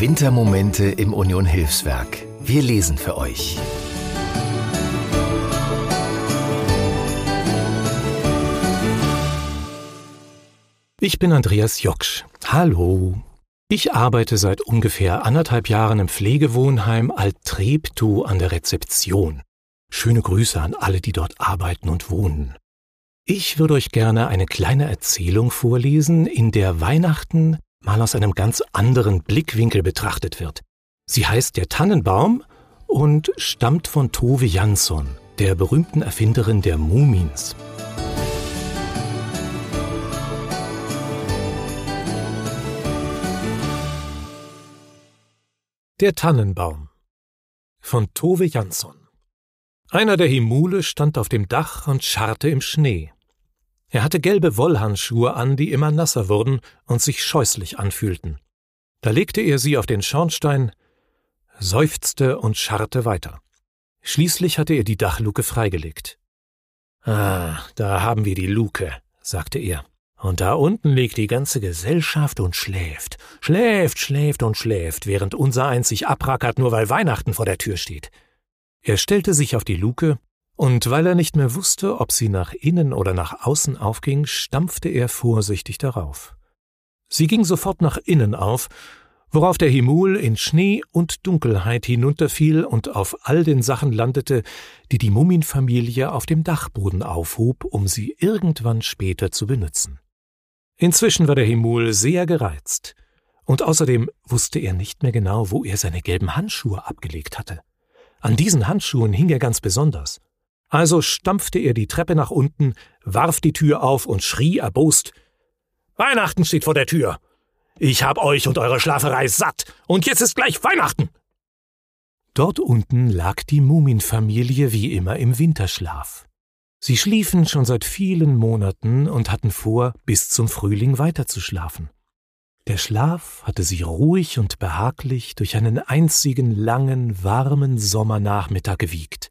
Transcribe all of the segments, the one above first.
Wintermomente im Union Hilfswerk. Wir lesen für euch. Ich bin Andreas Joksch. Hallo. Ich arbeite seit ungefähr anderthalb Jahren im Pflegewohnheim Alt-Treptow an der Rezeption. Schöne Grüße an alle, die dort arbeiten und wohnen. Ich würde euch gerne eine kleine Erzählung vorlesen, in der Weihnachten mal aus einem ganz anderen Blickwinkel betrachtet wird. Sie heißt Der Tannenbaum und stammt von Tove Jansson, der berühmten Erfinderin der Mumins. Der Tannenbaum von Tove Jansson einer der Himule stand auf dem Dach und scharrte im Schnee. Er hatte gelbe Wollhandschuhe an, die immer nasser wurden und sich scheußlich anfühlten. Da legte er sie auf den Schornstein, seufzte und scharrte weiter. Schließlich hatte er die Dachluke freigelegt. Ah, da haben wir die Luke, sagte er. Und da unten liegt die ganze Gesellschaft und schläft, schläft, schläft und schläft, während unser eins sich abrackert, nur weil Weihnachten vor der Tür steht. Er stellte sich auf die Luke, und weil er nicht mehr wusste, ob sie nach innen oder nach außen aufging, stampfte er vorsichtig darauf. Sie ging sofort nach innen auf, worauf der Himul in Schnee und Dunkelheit hinunterfiel und auf all den Sachen landete, die die Muminfamilie auf dem Dachboden aufhob, um sie irgendwann später zu benutzen. Inzwischen war der Himul sehr gereizt, und außerdem wusste er nicht mehr genau, wo er seine gelben Handschuhe abgelegt hatte. An diesen Handschuhen hing er ganz besonders. Also stampfte er die Treppe nach unten, warf die Tür auf und schrie erbost Weihnachten steht vor der Tür. Ich hab euch und eure Schlaferei satt, und jetzt ist gleich Weihnachten. Dort unten lag die Muminfamilie wie immer im Winterschlaf. Sie schliefen schon seit vielen Monaten und hatten vor, bis zum Frühling weiterzuschlafen. Der Schlaf hatte sie ruhig und behaglich durch einen einzigen langen, warmen Sommernachmittag gewiegt.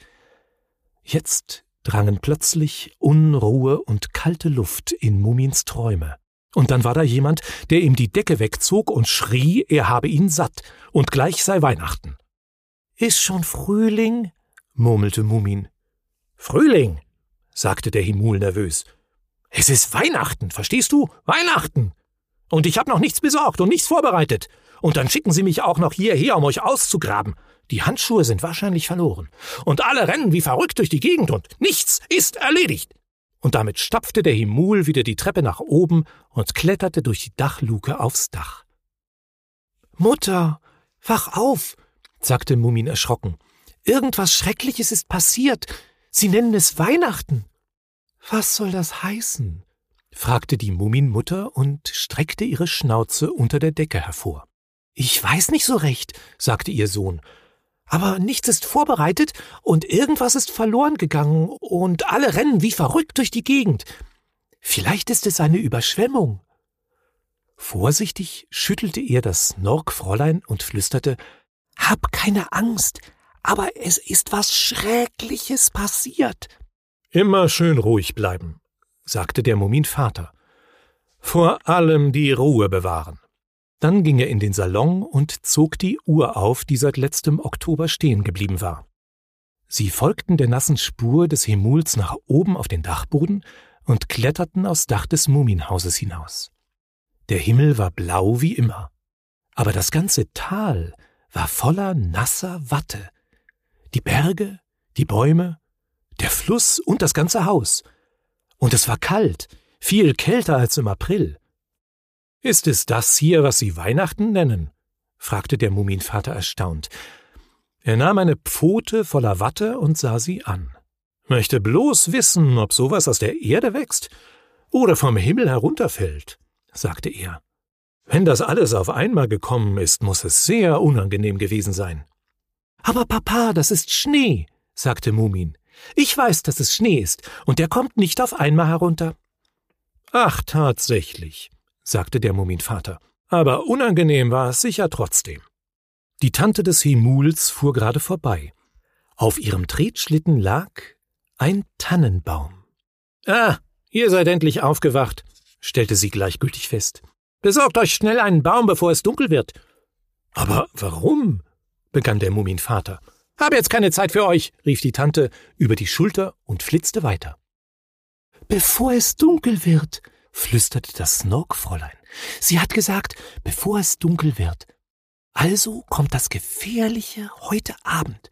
Jetzt drangen plötzlich Unruhe und kalte Luft in Mumins Träume. Und dann war da jemand, der ihm die Decke wegzog und schrie, er habe ihn satt und gleich sei Weihnachten. Ist schon Frühling? murmelte Mumin. Frühling, sagte der Himul nervös. Es ist Weihnachten, verstehst du? Weihnachten! Und ich habe noch nichts besorgt und nichts vorbereitet. Und dann schicken Sie mich auch noch hierher, um euch auszugraben. Die Handschuhe sind wahrscheinlich verloren. Und alle rennen wie verrückt durch die Gegend und nichts ist erledigt. Und damit stapfte der Himul wieder die Treppe nach oben und kletterte durch die Dachluke aufs Dach. Mutter, wach auf, sagte Mumin erschrocken. Irgendwas Schreckliches ist passiert. Sie nennen es Weihnachten. Was soll das heißen? fragte die Muminmutter und streckte ihre Schnauze unter der Decke hervor. Ich weiß nicht so recht, sagte ihr Sohn, aber nichts ist vorbereitet und irgendwas ist verloren gegangen und alle rennen wie verrückt durch die Gegend. Vielleicht ist es eine Überschwemmung. Vorsichtig schüttelte er das Snorkfräulein und flüsterte Hab keine Angst, aber es ist was Schreckliches passiert. Immer schön ruhig bleiben, sagte der Muminvater. Vor allem die Ruhe bewahren. Dann ging er in den Salon und zog die Uhr auf, die seit letztem Oktober stehen geblieben war. Sie folgten der nassen Spur des Hemuls nach oben auf den Dachboden und kletterten aufs Dach des Muminhauses hinaus. Der Himmel war blau wie immer, aber das ganze Tal war voller nasser Watte. Die Berge, die Bäume, der Fluss und das ganze Haus – und es war kalt, viel kälter als im April. Ist es das hier, was Sie Weihnachten nennen? fragte der Muminvater erstaunt. Er nahm eine Pfote voller Watte und sah sie an. Möchte bloß wissen, ob sowas aus der Erde wächst oder vom Himmel herunterfällt, sagte er. Wenn das alles auf einmal gekommen ist, muss es sehr unangenehm gewesen sein. Aber Papa, das ist Schnee, sagte Mumin. Ich weiß, dass es Schnee ist, und der kommt nicht auf einmal herunter. Ach, tatsächlich, sagte der Muminvater. Aber unangenehm war es sicher trotzdem. Die Tante des Himuls fuhr gerade vorbei. Auf ihrem Tretschlitten lag ein Tannenbaum. Ah, ihr seid endlich aufgewacht, stellte sie gleichgültig fest. Besorgt euch schnell einen Baum, bevor es dunkel wird. Aber warum? begann der Muminvater. Habe jetzt keine Zeit für euch, rief die Tante über die Schulter und flitzte weiter. Bevor es dunkel wird, flüsterte das Snorkfräulein. Sie hat gesagt, bevor es dunkel wird. Also kommt das Gefährliche heute Abend.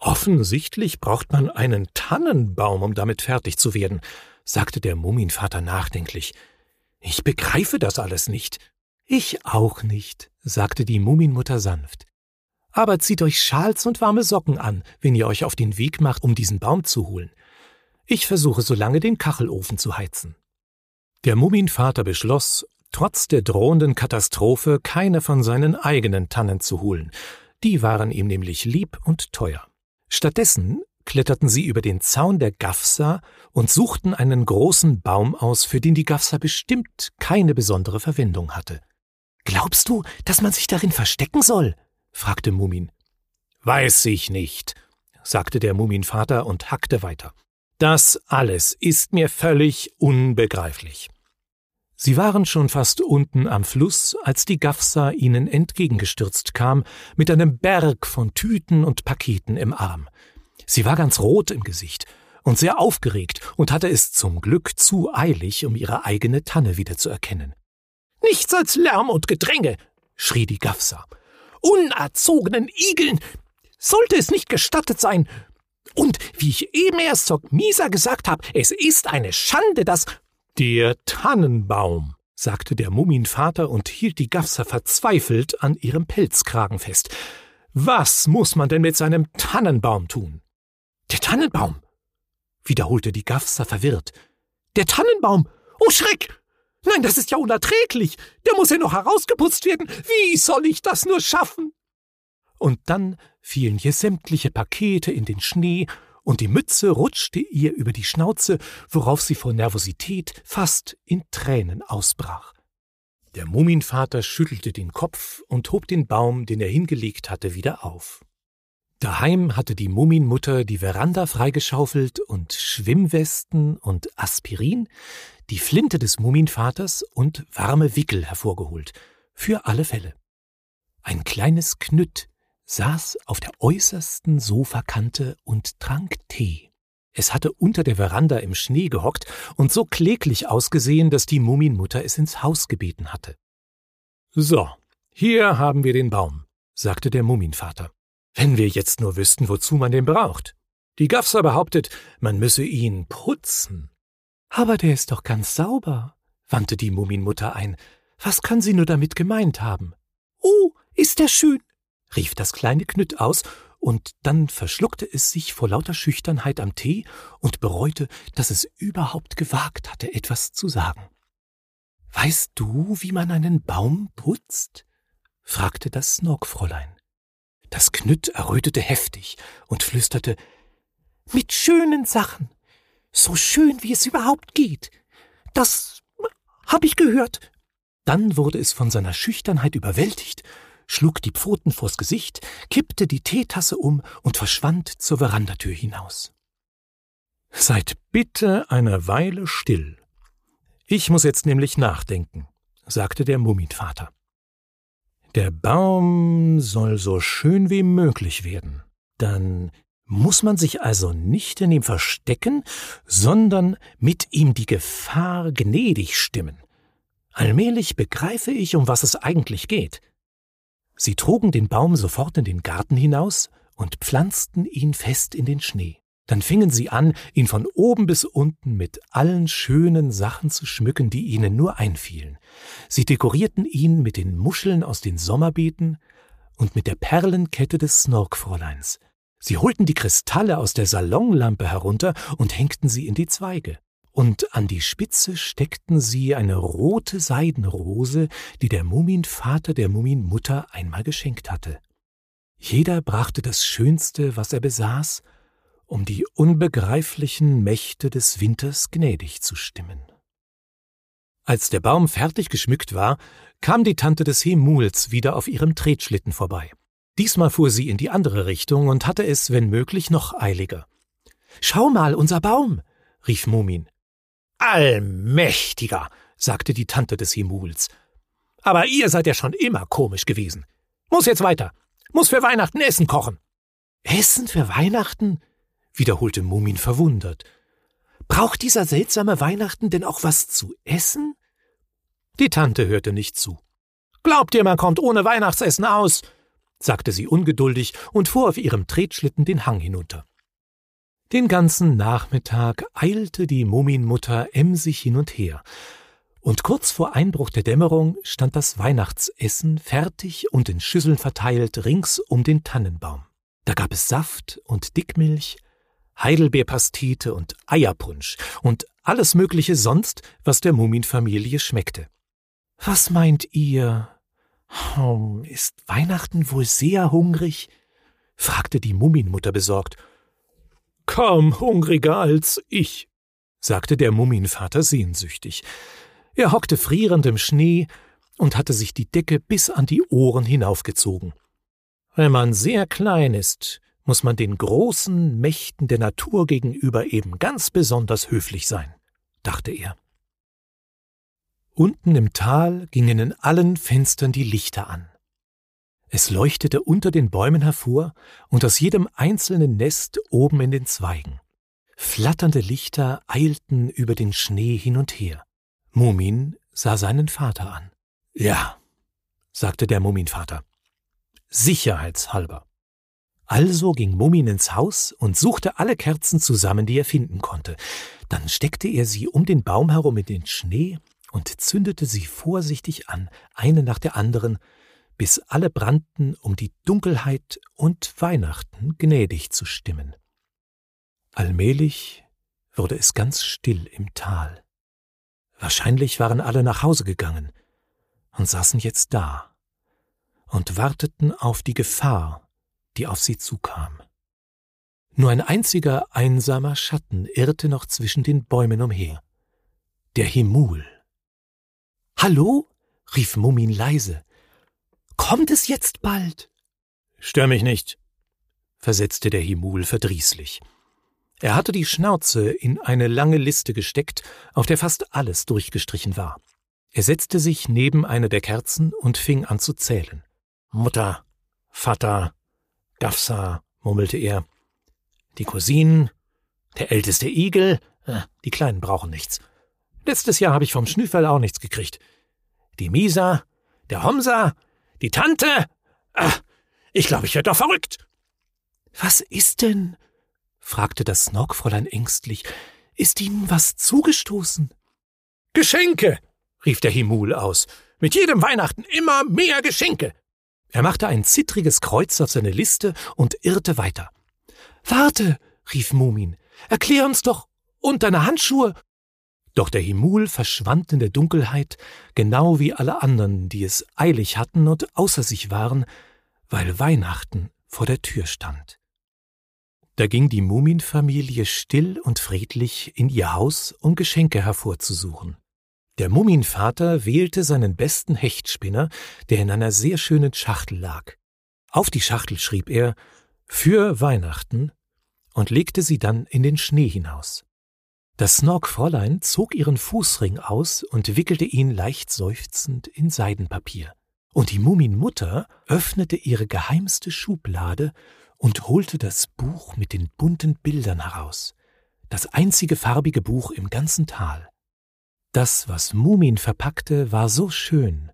Offensichtlich braucht man einen Tannenbaum, um damit fertig zu werden, sagte der Muminvater nachdenklich. Ich begreife das alles nicht. Ich auch nicht, sagte die Muminmutter sanft. Aber zieht euch Schals und warme Socken an, wenn ihr euch auf den Weg macht, um diesen Baum zu holen. Ich versuche so lange den Kachelofen zu heizen. Der Muminvater beschloss, trotz der drohenden Katastrophe keine von seinen eigenen Tannen zu holen. Die waren ihm nämlich lieb und teuer. Stattdessen kletterten sie über den Zaun der Gafsa und suchten einen großen Baum aus, für den die Gafsa bestimmt keine besondere Verwendung hatte. Glaubst du, dass man sich darin verstecken soll? fragte Mumin. Weiß ich nicht, sagte der Muminvater und hackte weiter. Das alles ist mir völlig unbegreiflich. Sie waren schon fast unten am Fluss, als die Gafsa ihnen entgegengestürzt kam, mit einem Berg von Tüten und Paketen im Arm. Sie war ganz rot im Gesicht und sehr aufgeregt und hatte es zum Glück zu eilig, um ihre eigene Tanne wiederzuerkennen. Nichts als Lärm und Gedränge, schrie die Gafsa unerzogenen Igeln sollte es nicht gestattet sein. Und wie ich eben erst zur Misa gesagt habe, es ist eine Schande, dass. Der Tannenbaum, sagte der Muminvater und hielt die Gafsa verzweifelt an ihrem Pelzkragen fest. Was muss man denn mit seinem Tannenbaum tun? Der Tannenbaum, wiederholte die Gafsa verwirrt. Der Tannenbaum! Oh Schreck! Nein, das ist ja unerträglich. Der muss ja noch herausgeputzt werden. Wie soll ich das nur schaffen? Und dann fielen hier sämtliche Pakete in den Schnee, und die Mütze rutschte ihr über die Schnauze, worauf sie vor Nervosität fast in Tränen ausbrach. Der Muminvater schüttelte den Kopf und hob den Baum, den er hingelegt hatte, wieder auf. Daheim hatte die Muminmutter die Veranda freigeschaufelt und Schwimmwesten und Aspirin, die Flinte des Muminvaters und warme Wickel hervorgeholt, für alle Fälle. Ein kleines Knütt saß auf der äußersten Sofakante und trank Tee. Es hatte unter der Veranda im Schnee gehockt und so kläglich ausgesehen, dass die Muminmutter es ins Haus gebeten hatte. So, hier haben wir den Baum, sagte der Muminvater. Wenn wir jetzt nur wüssten, wozu man den braucht. Die Gafsa behauptet, man müsse ihn putzen. Aber der ist doch ganz sauber, wandte die Muminmutter ein. Was kann sie nur damit gemeint haben? Oh, ist der schön, rief das kleine Knütt aus, und dann verschluckte es sich vor lauter Schüchternheit am Tee und bereute, dass es überhaupt gewagt hatte, etwas zu sagen. Weißt du, wie man einen Baum putzt? fragte das Snorkfräulein. Das Knütt errötete heftig und flüsterte Mit schönen Sachen, so schön wie es überhaupt geht. Das hab ich gehört. Dann wurde es von seiner Schüchternheit überwältigt, schlug die Pfoten vors Gesicht, kippte die Teetasse um und verschwand zur Verandatür hinaus. Seid bitte eine Weile still. Ich muss jetzt nämlich nachdenken, sagte der Muminvater. Der Baum soll so schön wie möglich werden. Dann muss man sich also nicht in ihm verstecken, sondern mit ihm die Gefahr gnädig stimmen. Allmählich begreife ich, um was es eigentlich geht. Sie trugen den Baum sofort in den Garten hinaus und pflanzten ihn fest in den Schnee. Dann fingen sie an, ihn von oben bis unten mit allen schönen Sachen zu schmücken, die ihnen nur einfielen. Sie dekorierten ihn mit den Muscheln aus den Sommerbeeten und mit der Perlenkette des Snorkfräuleins. Sie holten die Kristalle aus der Salonlampe herunter und hängten sie in die Zweige. Und an die Spitze steckten sie eine rote Seidenrose, die der Muminvater der Muminmutter einmal geschenkt hatte. Jeder brachte das Schönste, was er besaß, um die unbegreiflichen Mächte des Winters gnädig zu stimmen. Als der Baum fertig geschmückt war, kam die Tante des Hemuls wieder auf ihrem Tretschlitten vorbei. Diesmal fuhr sie in die andere Richtung und hatte es, wenn möglich, noch eiliger. Schau mal, unser Baum, rief Mumin. Allmächtiger, sagte die Tante des Hemuls. Aber ihr seid ja schon immer komisch gewesen. Muss jetzt weiter. Muss für Weihnachten Essen kochen. Essen für Weihnachten? wiederholte Mumin verwundert. Braucht dieser seltsame Weihnachten denn auch was zu essen? Die Tante hörte nicht zu. Glaubt ihr, man kommt ohne Weihnachtsessen aus? sagte sie ungeduldig und fuhr auf ihrem Tretschlitten den Hang hinunter. Den ganzen Nachmittag eilte die Muminmutter emsig hin und her, und kurz vor Einbruch der Dämmerung stand das Weihnachtsessen fertig und in Schüsseln verteilt rings um den Tannenbaum. Da gab es Saft und Dickmilch, Heidelbeerpastete und Eierpunsch und alles Mögliche sonst, was der Muminfamilie schmeckte. Was meint ihr? Oh, ist Weihnachten wohl sehr hungrig? fragte die Muminmutter besorgt. Kaum hungriger als ich, sagte der Muminvater sehnsüchtig. Er hockte frierend im Schnee und hatte sich die Decke bis an die Ohren hinaufgezogen. Wenn man sehr klein ist, muss man den großen Mächten der Natur gegenüber eben ganz besonders höflich sein, dachte er. Unten im Tal gingen in allen Fenstern die Lichter an. Es leuchtete unter den Bäumen hervor und aus jedem einzelnen Nest oben in den Zweigen. Flatternde Lichter eilten über den Schnee hin und her. Mumin sah seinen Vater an. Ja, sagte der Muminvater. Sicherheitshalber. Also ging Mumin ins Haus und suchte alle Kerzen zusammen, die er finden konnte. Dann steckte er sie um den Baum herum in den Schnee und zündete sie vorsichtig an, eine nach der anderen, bis alle brannten, um die Dunkelheit und Weihnachten gnädig zu stimmen. Allmählich wurde es ganz still im Tal. Wahrscheinlich waren alle nach Hause gegangen und saßen jetzt da und warteten auf die Gefahr, die auf sie zukam. Nur ein einziger einsamer Schatten irrte noch zwischen den Bäumen umher. Der Himul. Hallo? rief Mumin leise. Kommt es jetzt bald? Stör mich nicht, versetzte der Himul verdrießlich. Er hatte die Schnauze in eine lange Liste gesteckt, auf der fast alles durchgestrichen war. Er setzte sich neben eine der Kerzen und fing an zu zählen. Mutter, Vater, Gafsa, murmelte er. Die Cousinen, der älteste Igel, äh, die Kleinen brauchen nichts. Letztes Jahr habe ich vom Schnüffel auch nichts gekriegt. Die Misa, der Homsa, die Tante. Ah, ich glaube, ich werde doch verrückt. Was ist denn? fragte das Snorkfräulein ängstlich. Ist Ihnen was zugestoßen? Geschenke, rief der Himul aus. Mit jedem Weihnachten immer mehr Geschenke. Er machte ein zittriges Kreuz auf seine Liste und irrte weiter. Warte, rief Mumin, erklär uns doch. Und deine Handschuhe? Doch der Himul verschwand in der Dunkelheit, genau wie alle anderen, die es eilig hatten und außer sich waren, weil Weihnachten vor der Tür stand. Da ging die Muminfamilie still und friedlich in ihr Haus, um Geschenke hervorzusuchen. Der Muminvater wählte seinen besten Hechtspinner, der in einer sehr schönen Schachtel lag. Auf die Schachtel schrieb er für Weihnachten und legte sie dann in den Schnee hinaus. Das Snorkfräulein zog ihren Fußring aus und wickelte ihn leicht seufzend in Seidenpapier. Und die Muminmutter öffnete ihre geheimste Schublade und holte das Buch mit den bunten Bildern heraus, das einzige farbige Buch im ganzen Tal. Das, was Mumin verpackte, war so schön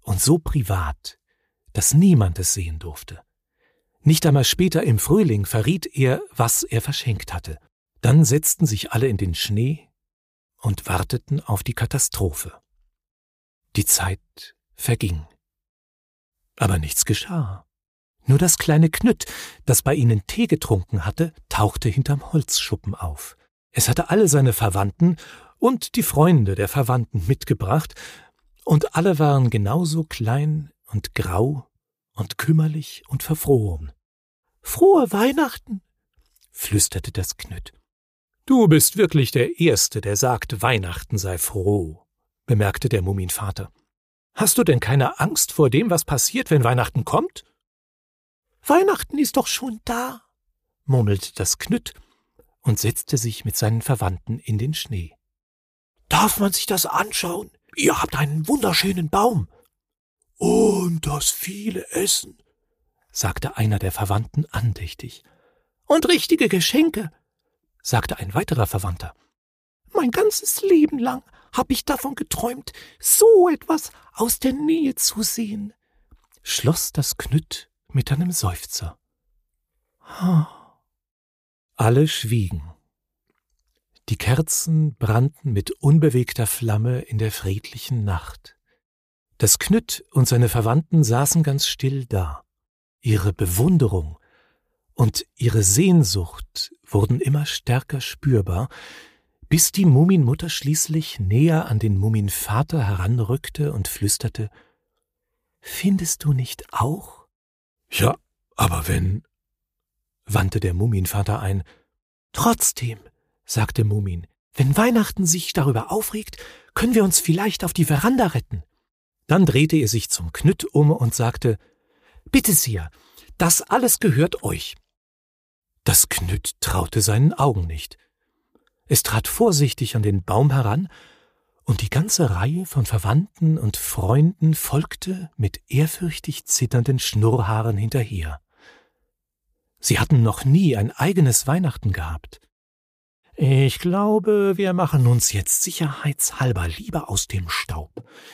und so privat, dass niemand es sehen durfte. Nicht einmal später im Frühling verriet er, was er verschenkt hatte. Dann setzten sich alle in den Schnee und warteten auf die Katastrophe. Die Zeit verging. Aber nichts geschah. Nur das kleine Knütt, das bei ihnen Tee getrunken hatte, tauchte hinterm Holzschuppen auf. Es hatte alle seine Verwandten und die Freunde der Verwandten mitgebracht, und alle waren genauso klein und grau und kümmerlich und verfroren. Frohe Weihnachten, flüsterte das Knütt. Du bist wirklich der Erste, der sagt, Weihnachten sei froh, bemerkte der Muminvater. Hast du denn keine Angst vor dem, was passiert, wenn Weihnachten kommt? Weihnachten ist doch schon da, murmelte das Knütt und setzte sich mit seinen Verwandten in den Schnee. Darf man sich das anschauen? Ihr habt einen wunderschönen Baum. Und das viele Essen, sagte einer der Verwandten andächtig. Und richtige Geschenke, sagte ein weiterer Verwandter. Mein ganzes Leben lang hab ich davon geträumt, so etwas aus der Nähe zu sehen, schloss das Knütt mit einem Seufzer. Alle schwiegen. Die Kerzen brannten mit unbewegter Flamme in der friedlichen Nacht. Das Knütt und seine Verwandten saßen ganz still da. Ihre Bewunderung und ihre Sehnsucht wurden immer stärker spürbar, bis die Muminmutter schließlich näher an den Muminvater heranrückte und flüsterte Findest du nicht auch? Ja, aber wenn. wandte der Muminvater ein. Trotzdem, sagte Mumin, wenn Weihnachten sich darüber aufregt, können wir uns vielleicht auf die Veranda retten. Dann drehte er sich zum Knütt um und sagte Bitte sehr, das alles gehört euch. Das Knütt traute seinen Augen nicht. Es trat vorsichtig an den Baum heran, und die ganze Reihe von Verwandten und Freunden folgte mit ehrfürchtig zitternden Schnurrhaaren hinterher. Sie hatten noch nie ein eigenes Weihnachten gehabt. Ich glaube, wir machen uns jetzt sicherheitshalber lieber aus dem Staub,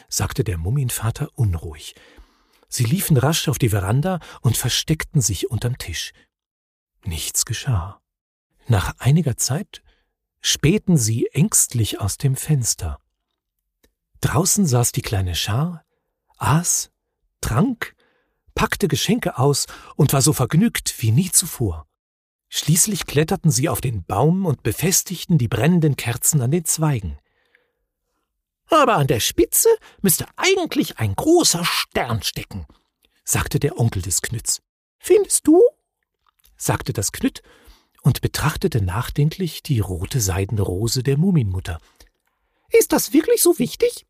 sagte der Mummienvater unruhig. Sie liefen rasch auf die Veranda und versteckten sich unterm Tisch. Nichts geschah. Nach einiger Zeit spähten sie ängstlich aus dem Fenster. Draußen saß die kleine Schar, aß, trank, packte Geschenke aus und war so vergnügt wie nie zuvor. Schließlich kletterten sie auf den Baum und befestigten die brennenden Kerzen an den Zweigen. Aber an der Spitze müsste eigentlich ein großer Stern stecken, sagte der Onkel des Knütts. Findest du? Sagte das Knütt und betrachtete nachdenklich die rote Seidenrose der Muminmutter. Ist das wirklich so wichtig?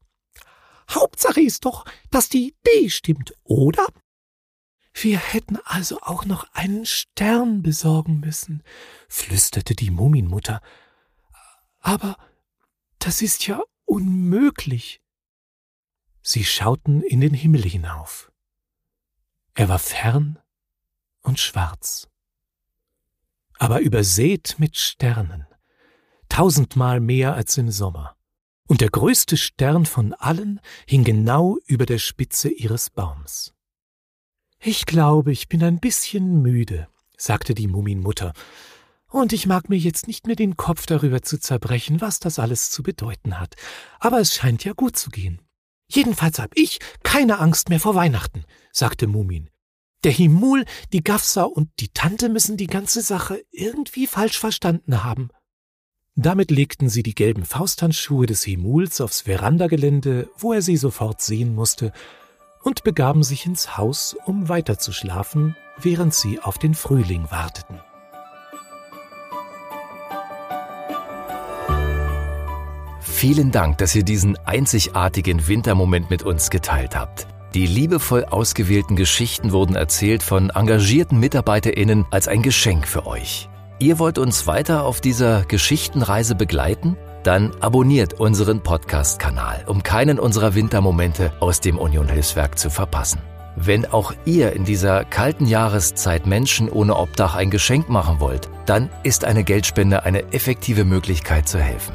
Hauptsache ist doch, dass die Idee stimmt, oder? Wir hätten also auch noch einen Stern besorgen müssen, flüsterte die Muminmutter. Aber das ist ja unmöglich. Sie schauten in den Himmel hinauf. Er war fern und schwarz, aber übersät mit Sternen, tausendmal mehr als im Sommer und der größte Stern von allen hing genau über der Spitze ihres Baums. Ich glaube, ich bin ein bisschen müde, sagte die Muminmutter, und ich mag mir jetzt nicht mehr den Kopf darüber zu zerbrechen, was das alles zu bedeuten hat, aber es scheint ja gut zu gehen. Jedenfalls hab ich keine Angst mehr vor Weihnachten, sagte Mumin. Der Himul, die Gafsa und die Tante müssen die ganze Sache irgendwie falsch verstanden haben. Damit legten sie die gelben Fausthandschuhe des Himuls aufs Verandagelände, wo er sie sofort sehen musste, und begaben sich ins Haus, um weiterzuschlafen, während sie auf den Frühling warteten. Vielen Dank, dass ihr diesen einzigartigen Wintermoment mit uns geteilt habt. Die liebevoll ausgewählten Geschichten wurden erzählt von engagierten MitarbeiterInnen als ein Geschenk für euch. Ihr wollt uns weiter auf dieser Geschichtenreise begleiten? Dann abonniert unseren Podcast-Kanal, um keinen unserer Wintermomente aus dem Union Hilfswerk zu verpassen. Wenn auch ihr in dieser kalten Jahreszeit Menschen ohne Obdach ein Geschenk machen wollt, dann ist eine Geldspende eine effektive Möglichkeit zu helfen.